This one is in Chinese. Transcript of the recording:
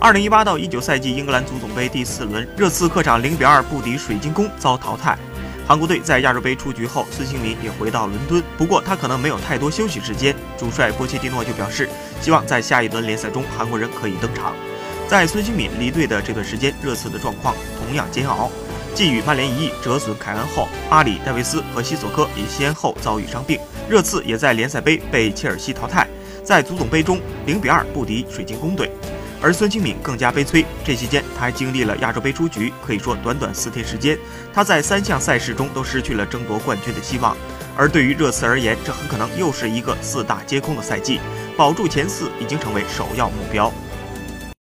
二零一八到一九赛季英格兰足总杯第四轮，热刺客场零比二不敌水晶宫，遭淘汰。韩国队在亚洲杯出局后，孙兴民也回到伦敦，不过他可能没有太多休息时间。主帅波切蒂诺就表示，希望在下一轮联赛中，韩国人可以登场。在孙兴敏离队的这段时间，热刺的状况同样煎熬。继与曼联一役折损凯恩后，阿里、戴维斯和西索科也先后遭遇伤病。热刺也在联赛杯被切尔西淘汰，在足总杯中零比二不敌水晶宫队。而孙兴敏更加悲催，这期间他还经历了亚洲杯出局，可以说短短四天时间，他在三项赛事中都失去了争夺冠军的希望。而对于热刺而言，这很可能又是一个四大皆空的赛季，保住前四已经成为首要目标。